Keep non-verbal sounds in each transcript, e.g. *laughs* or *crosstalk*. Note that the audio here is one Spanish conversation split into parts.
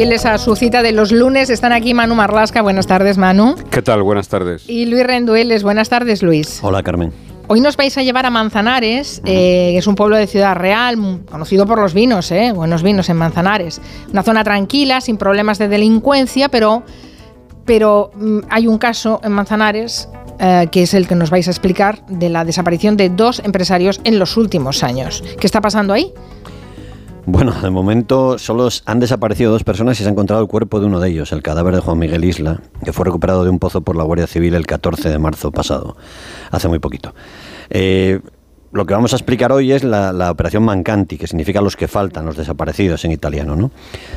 fieles a su cita de los lunes. Están aquí Manu Marlasca. Buenas tardes, Manu. ¿Qué tal? Buenas tardes. Y Luis Rendueles. Buenas tardes, Luis. Hola, Carmen. Hoy nos vais a llevar a Manzanares, eh, que es un pueblo de Ciudad Real, conocido por los vinos, eh, buenos vinos en Manzanares. Una zona tranquila, sin problemas de delincuencia, pero, pero hay un caso en Manzanares eh, que es el que nos vais a explicar de la desaparición de dos empresarios en los últimos años. ¿Qué está pasando ahí? Bueno, de momento solo han desaparecido dos personas y se ha encontrado el cuerpo de uno de ellos, el cadáver de Juan Miguel Isla, que fue recuperado de un pozo por la Guardia Civil el 14 de marzo pasado, hace muy poquito. Eh, lo que vamos a explicar hoy es la, operación Mancanti, que significa los que faltan, los desaparecidos en italiano, ¿no?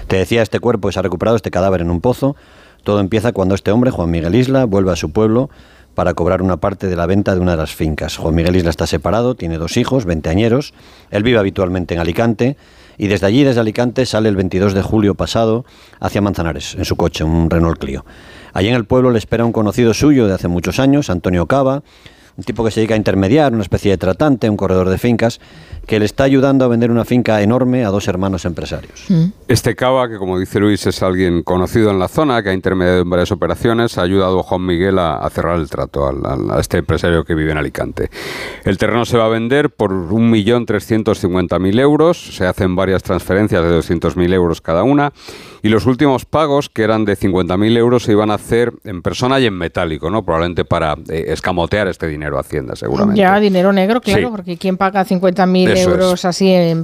Te decía, este cuerpo se ha recuperado, este cadáver en un pozo. Todo empieza cuando este hombre, Juan Miguel Isla, vuelve a su pueblo para cobrar una parte de la venta de una de las fincas. Juan Miguel Isla está separado, tiene dos hijos, veinteañeros. Él vive habitualmente en Alicante y desde allí, desde Alicante, sale el 22 de julio pasado hacia Manzanares, en su coche, un Renault Clio. Allí en el pueblo le espera un conocido suyo de hace muchos años, Antonio Cava, un tipo que se dedica a intermediar, una especie de tratante, un corredor de fincas, que le está ayudando a vender una finca enorme a dos hermanos empresarios. Mm. Este Cava, que como dice Luis, es alguien conocido en la zona, que ha intermediado en varias operaciones, ha ayudado a Juan Miguel a, cerrar el trato a, este empresario que vive en Alicante. El terreno se va a vender por 1.350.000 euros, se hacen varias transferencias de 200.000 euros cada una, y los últimos pagos, que eran de 50.000 euros, se iban a hacer en persona y en metálico, ¿no? probablemente para eh, escamotear este dinero a Hacienda, seguramente. Ya, dinero negro, claro, porque ¿quién paga 50.000 euros así en,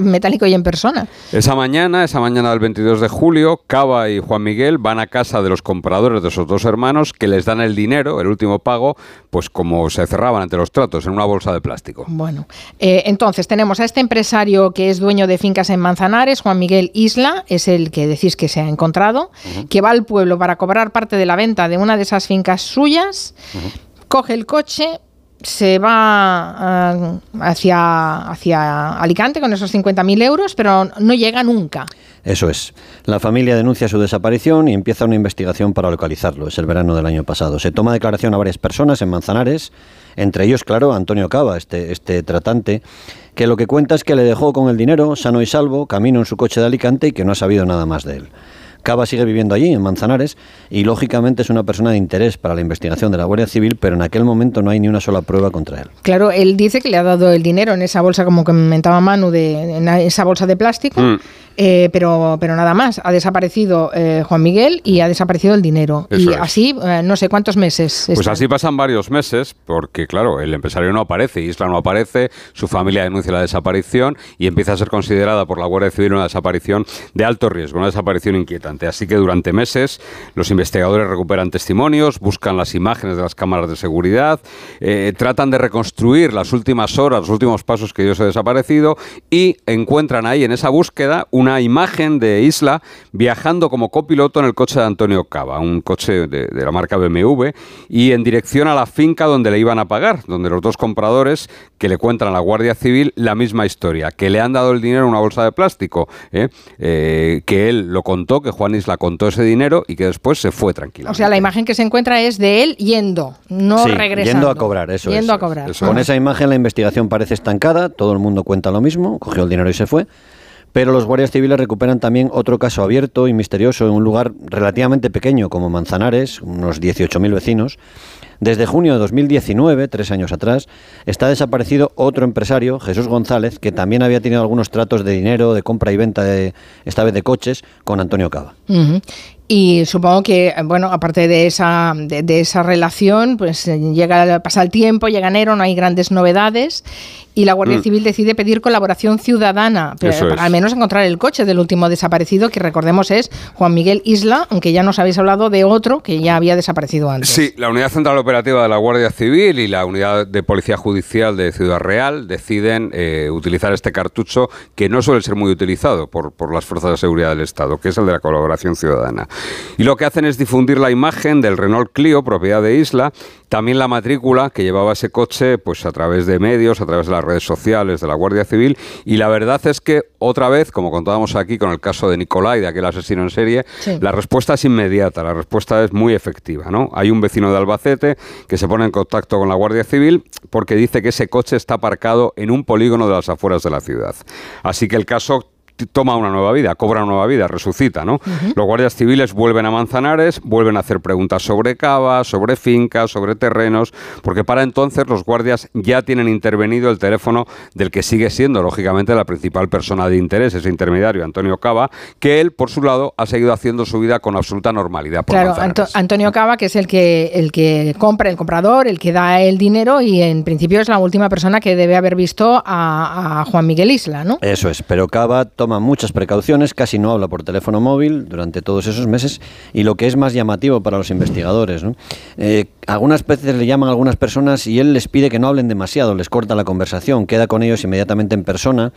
metálico y en persona. Esa mañana, esa mañana del 22 de julio, Cava y Juan Miguel van a casa de los compradores de esos dos hermanos que les dan el dinero, el último pago, pues como se cerraban ante los tratos, en una bolsa de plástico. Bueno, eh, entonces tenemos a este empresario que es dueño de fincas en Manzanares, Juan Miguel Isla, es el que decís que se ha encontrado, que va al pueblo para cobrar parte de la venta de una de esas fincas suyas, coge el coche, se va eh, hacia, hacia Alicante con esos 50.000 euros, pero no llega nunca. Eso es. La familia denuncia su desaparición y empieza una investigación para localizarlo. Es el verano del año pasado. Se toma declaración a varias personas en Manzanares, entre ellos, claro, Antonio Cava, este, este tratante, que lo que cuenta es que le dejó con el dinero, sano y salvo, camino en su coche de Alicante y que no ha sabido nada más de él. Cava sigue viviendo allí, en Manzanares, y lógicamente es una persona de interés para la investigación de la Guardia Civil, pero en aquel momento no hay ni una sola prueba contra él. Claro, él dice que le ha dado el dinero en esa bolsa, como comentaba Manu, de, en esa bolsa de plástico. Mm. Eh, pero, pero nada más. Ha desaparecido eh, Juan Miguel y ha desaparecido el dinero. y así, eh, no sé cuántos meses. Pues así pasan varios meses, porque claro, el empresario no aparece, Isla no aparece, su familia denuncia la desaparición y empieza a ser considerada por la Guardia Civil una desaparición de alto riesgo, una desaparición inquietante. Así que durante meses los investigadores recuperan testimonios, buscan las imágenes de las cámaras de seguridad, tratan de reconstruir las últimas horas, los últimos pasos que dio ese desaparecido y encuentran ahí en esa búsqueda un una imagen de Isla viajando como copiloto en el coche de Antonio Cava, un coche de, la marca BMW, y en dirección a la finca donde le iban a pagar, donde los dos compradores que le cuentan a la Guardia Civil la misma historia, que le han dado el dinero en una bolsa de plástico, ¿eh? Eh, que él lo contó, que Juan Isla contó ese dinero y que después se fue tranquilo. O sea, la imagen que se encuentra es de él yendo, no sí, regresando. Yendo a cobrar, eso Yendo a cobrar. Con esa imagen la investigación parece estancada, todo el mundo cuenta lo mismo, cogió el dinero y se fue. Pero los guardias civiles recuperan también otro caso abierto y misterioso en un lugar relativamente pequeño como Manzanares, unos 18.000 vecinos. Desde junio de 2019, tres años atrás, está desaparecido otro empresario, Jesús González, que también había tenido algunos tratos de dinero, de compra y venta, de, esta vez de coches, con Antonio Cava. Y supongo que, bueno, aparte de esa, de, esa relación, pues llega, pasa el tiempo, llega enero, no hay grandes novedades y la Guardia mm. Civil decide pedir colaboración ciudadana para al menos encontrar el coche del último desaparecido, que recordemos es Juan Miguel Isla, aunque ya nos habéis hablado de otro que ya había desaparecido antes. Sí, la Unidad Central Operativa de la Guardia Civil y la Unidad de Policía Judicial de Ciudad Real deciden eh, utilizar este cartucho que no suele ser muy utilizado por, por las fuerzas de seguridad del Estado, que es el de la colaboración ciudadana. Y lo que hacen es difundir la imagen del Renault Clio, propiedad de Isla, también la matrícula que llevaba ese coche pues a través de medios, a través de las redes sociales de la Guardia Civil y la verdad es que otra vez, como contábamos aquí con el caso de Nicolai, de aquel asesino en serie, la respuesta es inmediata, la respuesta es muy efectiva, ¿no? Hay un vecino de Albacete que se pone en contacto con la Guardia Civil porque dice que ese coche está aparcado en un polígono de las afueras de la ciudad. Así que el caso toma una nueva vida, cobra una nueva vida, resucita, ¿no? Los guardias civiles vuelven a Manzanares, vuelven a hacer preguntas sobre cava, sobre fincas, sobre terrenos, porque para entonces los guardias ya tienen intervenido el teléfono del que sigue siendo, lógicamente, la principal persona de interés, ese intermediario, Antonio Cava, que él, por su lado, ha seguido haciendo su vida con absoluta normalidad. claro, Antonio Cava, que es el que, el que compra, el comprador, el que da el dinero y en principio es la última persona que debe haber visto a, a Juan Miguel Isla, ¿no? Eso es, pero Cava toma muchas precauciones, casi no habla por teléfono móvil durante todos esos meses y lo que es más llamativo para los investigadores, ¿no? Eh, algunas veces le llaman a algunas personas y él les pide que no hablen demasiado, les corta la conversación, queda con ellos inmediatamente en persona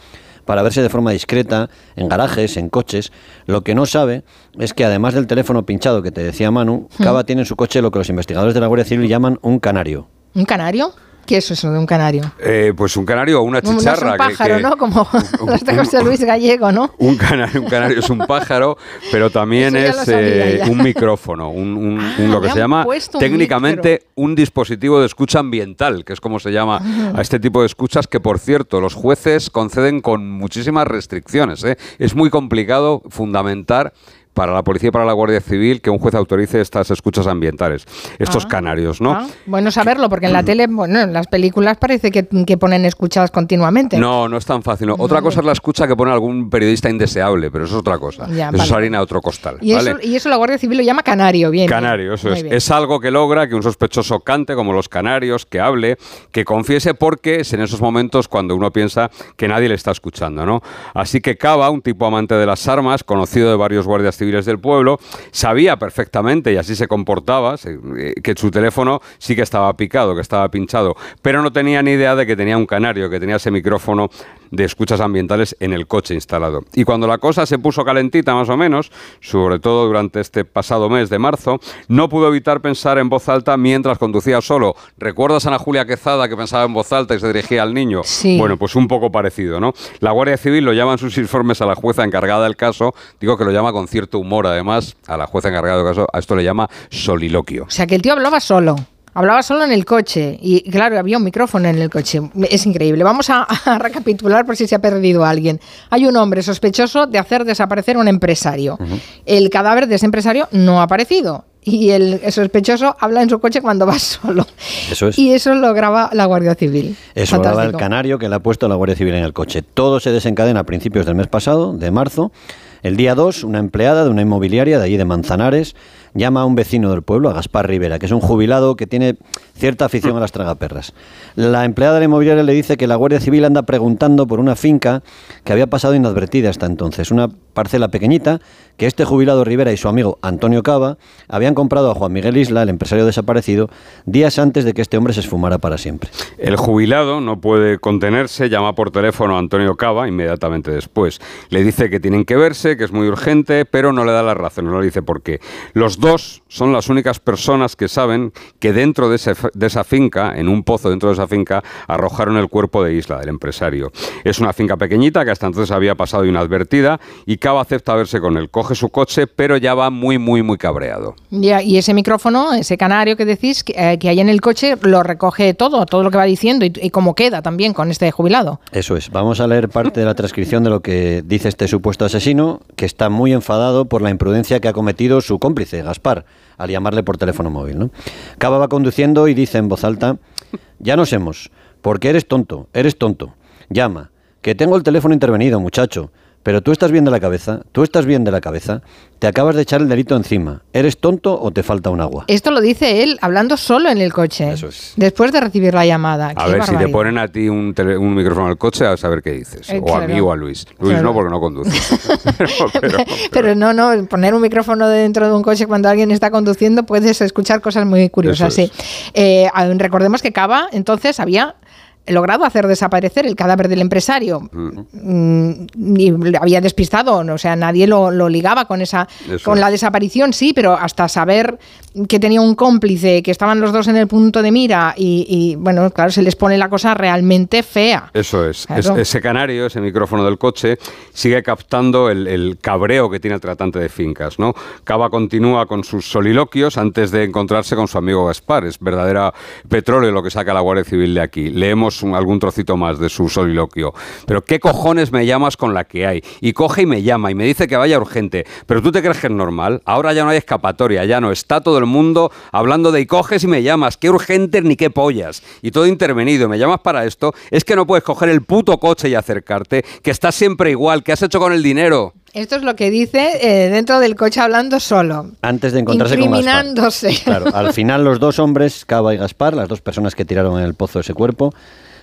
para verse de forma discreta en garajes, en coches. Lo que no sabe es que además del teléfono pinchado que te decía Manu, hmm. Cava tiene en su coche lo que los investigadores de la Guardia Civil llaman un canario. ¿Un canario? ¿Qué es eso de un canario? Eh, pues un canario o una chicharra. un pájaro, ¿no? Como *laughs* *laughs* José Luis Gallego, ¿no? Un canario, un canario es un pájaro, pero también es eh, un micrófono, un, ah, lo que se llama técnicamente un, dispositivo de escucha ambiental, que es como se llama a este tipo de escuchas, que por cierto los jueces conceden con muchísimas restricciones. ¿eh? Es muy complicado fundamentar para la policía y para la Guardia Civil que un juez autorice estas escuchas ambientales, estos ah, canarios, ¿no? Ah, bueno saberlo, porque en la tele, bueno, en las películas parece que, ponen escuchas continuamente. No, no es tan fácil. Otra cosa es la escucha que pone algún periodista indeseable, pero eso es otra cosa. eso es harina de otro costal. Y, eso, la Guardia Civil lo llama canario, bien. Canario, eso es. Es algo que logra que un sospechoso cante como los canarios, que hable, que confiese, porque es en esos momentos cuando uno piensa que nadie le está escuchando, ¿no? Así que Cava, un tipo amante de las armas, conocido de varios guardias civiles, civiles del pueblo, sabía perfectamente, y así se comportaba, eh, que su teléfono sí que estaba picado, que estaba pinchado, pero no tenía ni idea de que tenía un canario, que tenía ese micrófono de escuchas ambientales en el coche instalado. Y cuando la cosa se puso calentita más o menos, sobre todo durante este pasado mes de marzo, no pudo evitar pensar en voz alta mientras conducía solo. ¿Recuerdas a Ana Julia Quezada que pensaba en voz alta y se dirigía al niño? Sí. Bueno, pues un poco parecido, ¿no? La Guardia Civil lo llama en sus informes a la jueza encargada del caso, digo que lo llama con cierto humor además, a la jueza encargada del caso, a esto le llama soliloquio. O sea, que el tío hablaba solo. Hablaba solo en el coche y claro, había un micrófono en el coche. Es increíble. Vamos a, *laughs* recapitular por si se ha perdido alguien. Hay un hombre sospechoso de hacer desaparecer un empresario. El cadáver de ese empresario no ha aparecido y el sospechoso habla en su coche cuando va *laughs* solo. Eso es. Y eso lo graba la Guardia Civil. Eso lo graba el canario que le ha puesto la Guardia Civil en el coche. Todo se desencadena a principios del mes pasado, de marzo. El día 2, una empleada de una inmobiliaria de allí de Manzanares llama a un vecino del pueblo, a Gaspar Rivera, que es un jubilado que tiene cierta afición a las tragaperras. La empleada de la inmobiliaria le dice que la Guardia Civil anda preguntando por una finca que había pasado inadvertida hasta entonces, una parcela pequeñita que este jubilado Rivera y su amigo Antonio Cava habían comprado a Juan Miguel Isla, el empresario desaparecido, días antes de que este hombre se esfumara para siempre. El jubilado no puede contenerse, llama por teléfono a Antonio Cava inmediatamente después. Le dice que tienen que verse, que es muy urgente, pero no le da la razón, no le dice por qué. Los dos son las únicas personas que saben que dentro de, esa finca, en un pozo dentro de esa finca, arrojaron el cuerpo de Isla, del empresario. Es una finca pequeñita que hasta entonces había pasado inadvertida y Cava acepta verse con él. Coge su coche, pero ya va muy, muy, muy cabreado. Ya, y ese micrófono, ese canario que decís, que, eh, hay en el coche, lo recoge todo, todo lo que va diciendo y, y cómo queda también con este jubilado. Eso es. Vamos a leer parte de la transcripción de lo que dice este supuesto asesino, que está muy enfadado por la imprudencia que ha cometido su cómplice, Gaspar, al llamarle por teléfono móvil. ¿no? Cava va conduciendo y dice en voz alta, ya nos hemos, porque eres tonto, eres tonto. Llama, que tengo el teléfono intervenido, muchacho. Pero tú estás bien de la cabeza, tú estás bien de la cabeza, te acabas de echar el delito encima. ¿Eres tonto o te falta un agua? Esto lo dice él hablando solo en el coche. Eso es. Después de recibir la llamada. A ver, si te ponen a ti un, micrófono al coche, a saber qué dices. Eh, o a mí o a Luis. Luis no, porque no conduce. *laughs* pero, no, no, poner un micrófono dentro de un coche cuando alguien está conduciendo puedes escuchar cosas muy curiosas. Sí. Eh, recordemos que Cava entonces había logrado hacer desaparecer el cadáver del empresario mm, y había despistado, o sea, nadie lo, ligaba con esa con la desaparición, sí, pero hasta saber que tenía un cómplice, que estaban los dos en el punto de mira y, bueno, claro, se les pone la cosa realmente fea. Eso es. ese canario, ese micrófono del coche, sigue captando el, cabreo que tiene el tratante de fincas, ¿no? Cava continúa con sus soliloquios antes de encontrarse con su amigo Gaspar. Es verdadera petróleo lo que saca la Guardia Civil de aquí. Leemos escuchamos algún trocito más de su soliloquio. Pero ¿qué cojones me llamas con la que hay? Y coge y me llama y me dice que vaya urgente. Pero tú te crees que es normal. Ahora ya no hay escapatoria, ya no. Está todo el mundo hablando de y coges y me llamas. Qué urgente ni qué pollas. Y todo intervenido. Me llamas para esto. Es que no puedes coger el puto coche y acercarte. Que estás siempre igual. ¿Qué has hecho con el dinero? Esto es lo que dice eh, dentro del coche hablando solo. Antes de encontrarse con Gaspar. Claro, al final los dos hombres, Cava y Gaspar, las dos personas que tiraron en el pozo ese cuerpo,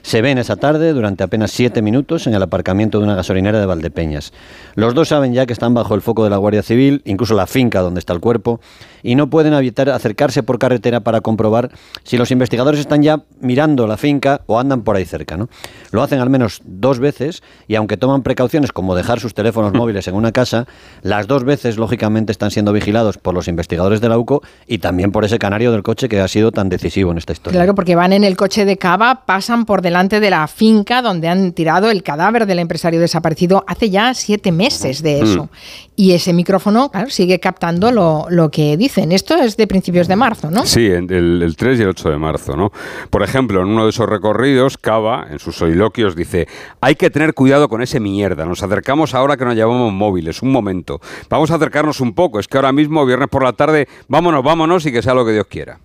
se ven esa tarde durante apenas siete minutos en el aparcamiento de una gasolinera de Valdepeñas. Los dos saben ya que están bajo el foco de la Guardia Civil, incluso la finca donde está el cuerpo, y no pueden evitar acercarse por carretera para comprobar si los investigadores están ya mirando la finca o andan por ahí cerca. ¿no? Lo hacen al menos dos veces y aunque toman precauciones como dejar sus teléfonos móviles en una casa, las dos veces lógicamente están siendo vigilados por los investigadores de la UCO y también por ese canario del coche que ha sido tan decisivo en esta historia. Claro, porque van en el coche de Cava, pasan por delante de la finca donde han tirado el cadáver del empresario desaparecido hace ya siete meses de eso. Mm. Y ese micrófono, claro, sigue captando lo, lo, que dicen. Esto es de principios de marzo, ¿no? Sí, el, el 3 y el 8 de marzo, ¿no? Por ejemplo, en uno de esos recorridos, Cava, en sus soliloquios, dice, hay que tener cuidado con ese mierda. Nos acercamos ahora que nos llevamos móviles. Un momento. Vamos a acercarnos un poco. Es que ahora mismo, viernes por la tarde, vámonos, vámonos y que sea lo que Dios quiera.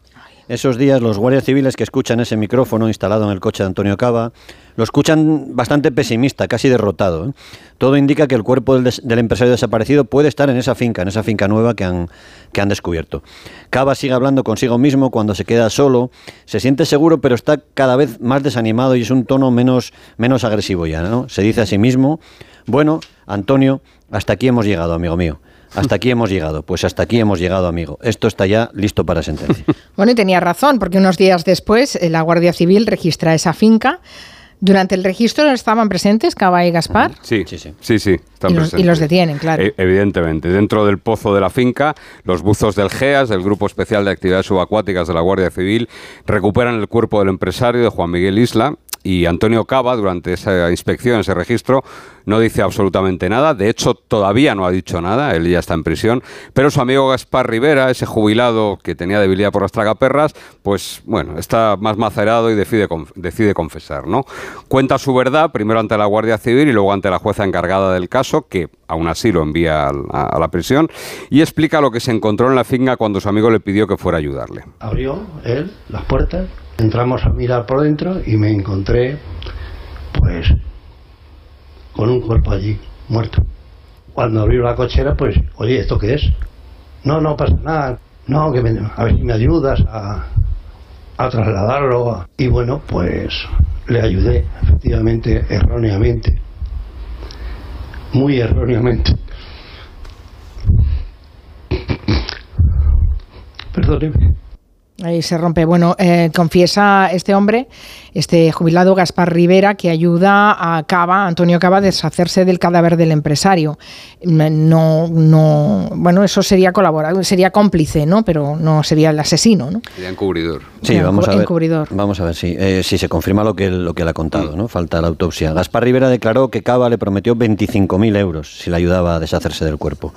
Esos días los guardias civiles que escuchan ese micrófono instalado en el coche de Antonio Cava lo escuchan bastante pesimista, casi derrotado. ¿eh? Todo indica que el cuerpo del, empresario desaparecido puede estar en esa finca, en esa finca nueva que han, que han descubierto. Cava sigue hablando consigo mismo cuando se queda solo, se siente seguro pero está cada vez más desanimado y es un tono menos, menos agresivo ya. ¿no? Se dice a sí mismo, bueno, Antonio, hasta aquí hemos llegado, amigo mío. Hasta aquí hemos llegado. Pues hasta aquí hemos llegado, amigo. Esto está ya listo para sentencia. *laughs* Bueno, y tenía razón, porque unos días después eh, la Guardia Civil registra esa finca. Durante el registro estaban presentes Cava y Gaspar. Sí, sí, sí. sí, sí y, los, y, los, detienen, claro. E, evidentemente. Dentro del pozo de la finca, los buzos del GEAS, del Grupo Especial de Actividades Subacuáticas de la Guardia Civil, recuperan el cuerpo del empresario de Juan Miguel Isla y Antonio Cava, durante esa inspección, ese registro, no dice absolutamente nada. De hecho, todavía no ha dicho nada. Él ya está en prisión. Pero su amigo Gaspar Rivera, ese jubilado que tenía debilidad por las tragaperras, pues bueno, está más macerado y decide, decide confesar. ¿no? Cuenta su verdad, primero ante la Guardia Civil y luego ante la jueza encargada del caso, que aún así lo envía a, la prisión, y explica lo que se encontró en la finca cuando su amigo le pidió que fuera a ayudarle. Abrió él las puertas Entramos a mirar por dentro y me encontré, pues, con un cuerpo allí, muerto. Cuando abrió la cochera, pues, oye, ¿esto qué es? No, no pasa nada. No, que a ver si me ayudas a, a trasladarlo. Y bueno, pues le ayudé, efectivamente, erróneamente. Muy erróneamente. *laughs* Perdóneme. Ahí se rompe. Bueno, eh, confiesa este hombre, este jubilado Gaspar Rivera, que ayuda a Cava, Antonio Cava, a deshacerse del cadáver del empresario. No, no, bueno, eso sería colaborador, sería cómplice, ¿no? Pero no sería el asesino, ¿no? Sería encubridor. Sí, vamos a ver. Vamos a ver si, eh, si se confirma lo que, lo que él ha contado, ¿no? Falta la autopsia. Gaspar Rivera declaró que Cava le prometió 25.000 euros si le ayudaba a deshacerse del cuerpo.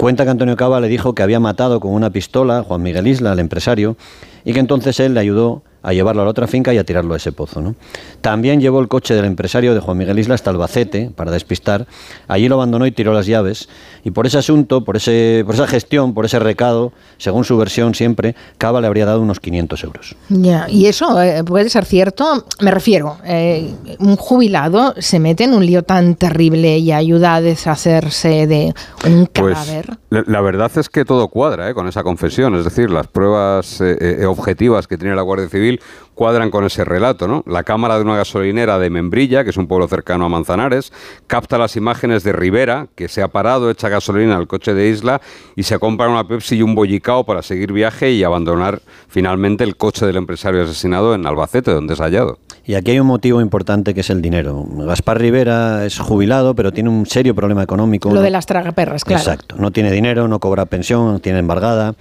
Cuenta que Antonio Cava le dijo que había matado con una pistola a Juan Miguel Isla, el empresario, y que entonces él le ayudó a llevarlo a la otra finca y a tirarlo a ese pozo. ¿no? También llevó el coche del empresario de Juan Miguel Isla hasta Albacete para despistar. Allí lo abandonó y tiró las llaves. Y por ese asunto, por, ese, por esa gestión, por ese recado, según su versión siempre, Cava le habría dado unos 500 euros. Ya, y eso eh, puede ser cierto. Me refiero, eh, un jubilado se mete en un lío tan terrible y ayuda a deshacerse de un pues, cadáver. la, verdad es que todo cuadra eh, con esa confesión. Es decir, las pruebas objetivas que tiene la Guardia Civil cuadran con ese relato. ¿no? La cámara de una gasolinera de Membrilla, que es un pueblo cercano a Manzanares, capta las imágenes de Rivera, que se ha parado, echa gasolina al coche de Isla y se compra una Pepsi y un bollicao para seguir viaje y abandonar finalmente el coche del empresario asesinado en Albacete, donde es hallado. Y aquí hay un motivo importante que es el dinero. Gaspar Rivera es jubilado, pero tiene un serio problema económico. Lo de las tragaperras, claro. Exacto. No tiene dinero, no cobra pensión, tiene embargada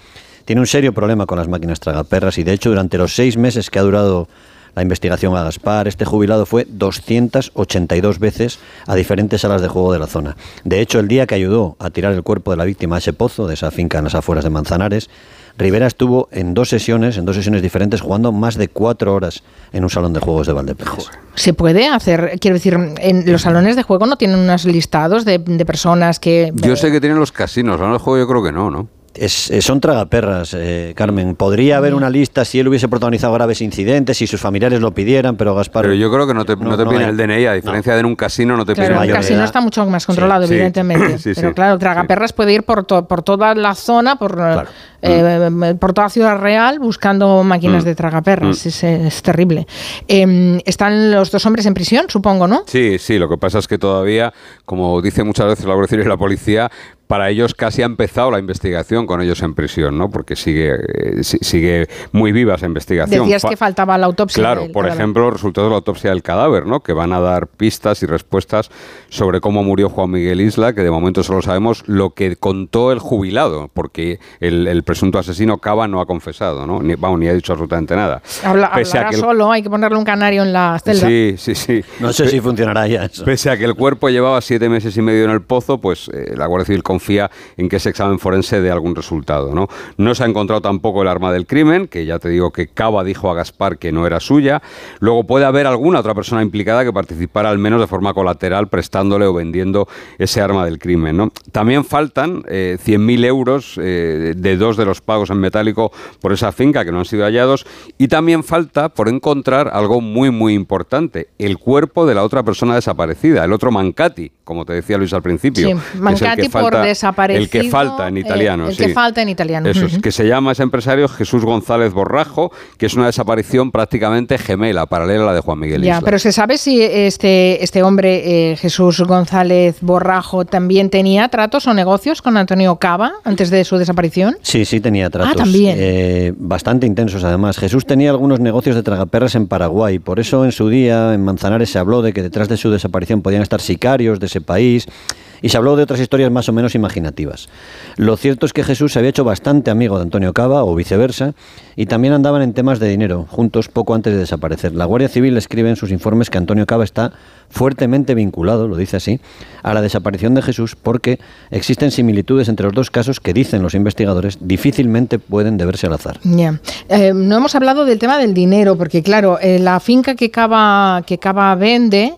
tiene un serio problema con las máquinas tragaperras y de hecho durante los seis meses que ha durado la investigación a Gaspar, este jubilado fue 282 veces a diferentes salas de juego de la zona. De hecho, el día que ayudó a tirar el cuerpo de la víctima a ese pozo, de esa finca en las afueras de Manzanares, Rivera estuvo en dos sesiones, en dos sesiones diferentes, jugando más de cuatro horas en un salón de juegos de Valdepeñas. Se puede hacer, quiero decir, en los salones de juego no tienen unos listados de, de personas que... Yo sé que tienen los casinos, salones de juego yo creo que no, ¿no? Es, eh, son tragaperras, eh, Carmen. Podría haber una lista si él hubiese protagonizado graves incidentes, si sus familiares lo pidieran, pero Gaspar. Pero yo creo que no te, no, te pide el DNI, a diferencia de en un casino, no te claro, pide el casino está mucho más controlado, Sí, evidentemente. Sí, pero claro, tragaperras puede ir por, to- por toda la zona, por, Claro. eh, por toda Ciudad Real, buscando máquinas Mm. de tragaperras. Mm. Es, es terrible. Eh, están los dos hombres en prisión, supongo, ¿no? Sí, sí, lo que pasa es que todavía, como dice muchas veces la Guardia Civil y la policía, para ellos casi ha empezado la investigación con ellos en prisión, ¿no? Porque sigue, eh, si- sigue muy viva esa investigación. Decías Fa- que faltaba la autopsia. Claro, del por cadáver. ejemplo, los resultados de la autopsia del cadáver, ¿no? Que van a dar pistas y respuestas sobre cómo murió Juan Miguel Isla, que de momento solo sabemos lo que contó el jubilado, porque el, el presunto asesino Cava no ha confesado, ¿no? Ni, vamos, ni ha dicho absolutamente nada. Habla- Pese a hablará que el- solo, hay que ponerle un canario en la celda. Sí, sí, sí. No sé si funcionará ya eso. Pese a que el cuerpo llevaba siete meses y medio en el pozo, pues eh, la Guardia Civil confía en que ese examen forense dé algún resultado. ¿no? no se ha encontrado tampoco el arma del crimen, que ya te digo que Cava dijo a Gaspar que no era suya. Luego puede haber alguna otra persona implicada que participara al menos de forma colateral prestándole o vendiendo ese arma del crimen. ¿no? También faltan eh, 100.000 euros eh, de dos de los pagos en metálico por esa finca que no han sido hallados. Y también falta por encontrar algo muy, muy importante, el cuerpo de la otra persona desaparecida, el otro Mancati, como te decía Luis al principio. Sí, que es el Mancati por falta- desaparecido. El que falta en eh, italiano. el sí. que falta en italiano. Eso es, que se llama ese empresario Jesús González Borrajo, que es una desaparición prácticamente gemela, paralela a la de Juan Miguel Ya, Isla. pero se sabe si este, este hombre, eh, Jesús González Borrajo, también tenía tratos o negocios con Antonio Cava antes de su desaparición. Sí, sí tenía tratos. Ah, también. eh, bastante intensos además. Jesús tenía algunos negocios de tragaperras en Paraguay. Por eso en su día en Manzanares se habló de que detrás de su desaparición podían estar sicarios de ese país. Y se habló de otras historias más o menos imaginativas. Lo cierto es que Jesús se había hecho bastante amigo de Antonio Cava o viceversa y también andaban en temas de dinero, juntos poco antes de desaparecer. La Guardia Civil escribe en sus informes que Antonio Cava está fuertemente vinculado, lo dice así, a la desaparición de Jesús porque existen similitudes entre los dos casos que, dicen los investigadores, difícilmente pueden deberse al azar. Eh, no hemos hablado del tema del dinero, porque claro, eh, la finca que Cava, que Cava vende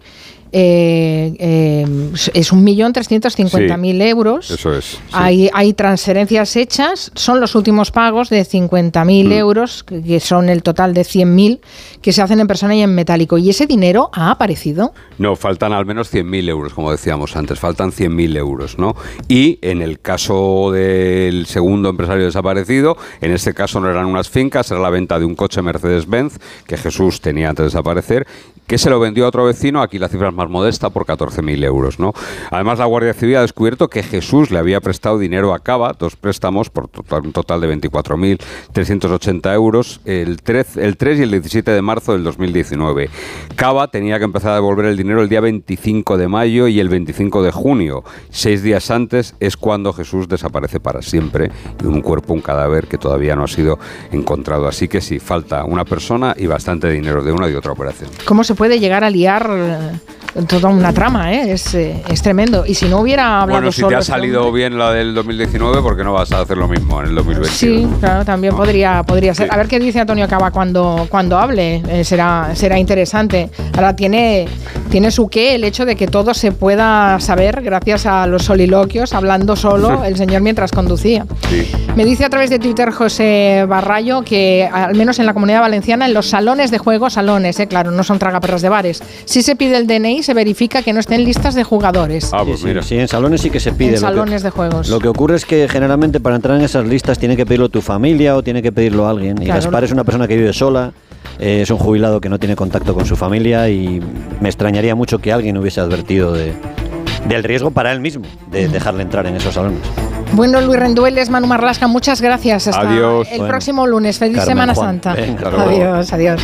eh, eh, es un millón trescientos cincuenta mil euros. Eso es. sí. Hay, hay transferencias hechas, son los últimos pagos de 50.000 Mm. euros, que, que son el total de 100.000, que se hacen en persona y en metálico. ¿Y ese dinero ha aparecido? No, faltan al menos 100.000 euros, como decíamos antes, faltan 100.000 euros, ¿no? Y en el caso del segundo empresario desaparecido, en este caso no eran unas fincas, era la venta de un coche Mercedes-Benz que Jesús tenía antes de desaparecer, que se lo vendió a otro vecino, aquí la cifra es más modesta, por 14.000 euros, ¿no? Además, la Guardia Civil ha descubierto que Jesús le había prestado dinero a Cava, dos préstamos por total- un total de 24.380 euros, el 3, el 3 y el 17 de marzo del 2019. Cava tenía que empezar a devolver el dinero el día 25 de mayo y el 25 de junio. Seis días antes es cuando Jesús desaparece para siempre y un cuerpo, un cadáver que todavía no ha sido encontrado. Así que sí, falta una persona y bastante dinero de una y otra operación. ¿Cómo se puede llegar a liar toda una trama? eh? Es, eh, es tremendo. Y si no hubiera hablado Bueno, si te ha salido bien la del 2019, ¿por qué no vas a hacer lo mismo en el 2021? Sí, claro, también No. podría, podría ser. Sí. A ver qué dice Antonio Cava cuando, cuando hable. Eh, será, será interesante. Ahora tiene, tiene su qué el hecho de que todo se pueda saber gracias a los soliloquios, hablando solo *laughs* el señor mientras conducía. Sí. Me dice a través de Twitter José Barrayo que al menos en la comunidad valenciana, en los salones de juego, salones, eh, claro, no son tragaperras de bares, si se pide el DNI se verifica que no estén listas de jugadores. Ah, pues Sí, mira. sí, en salones sí que se pide. en lo que- salones de juegos. Lo que ocurre es que generalmente para entrar en esas listas tiene que pedirlo tu familia o tiene que pedirlo alguien. Y Claro. Gaspar es una persona que vive sola, eh, es un jubilado que no tiene contacto con su familia y me extrañaría mucho que alguien hubiese advertido de, del riesgo para él mismo de dejarle entrar en esos salones. Bueno, Luis Rendueles, Manu Marlasca, muchas gracias. Hasta Adiós. el Bueno. próximo lunes. Feliz Carmen Semana Juan. Santa. Venga, adiós, adiós.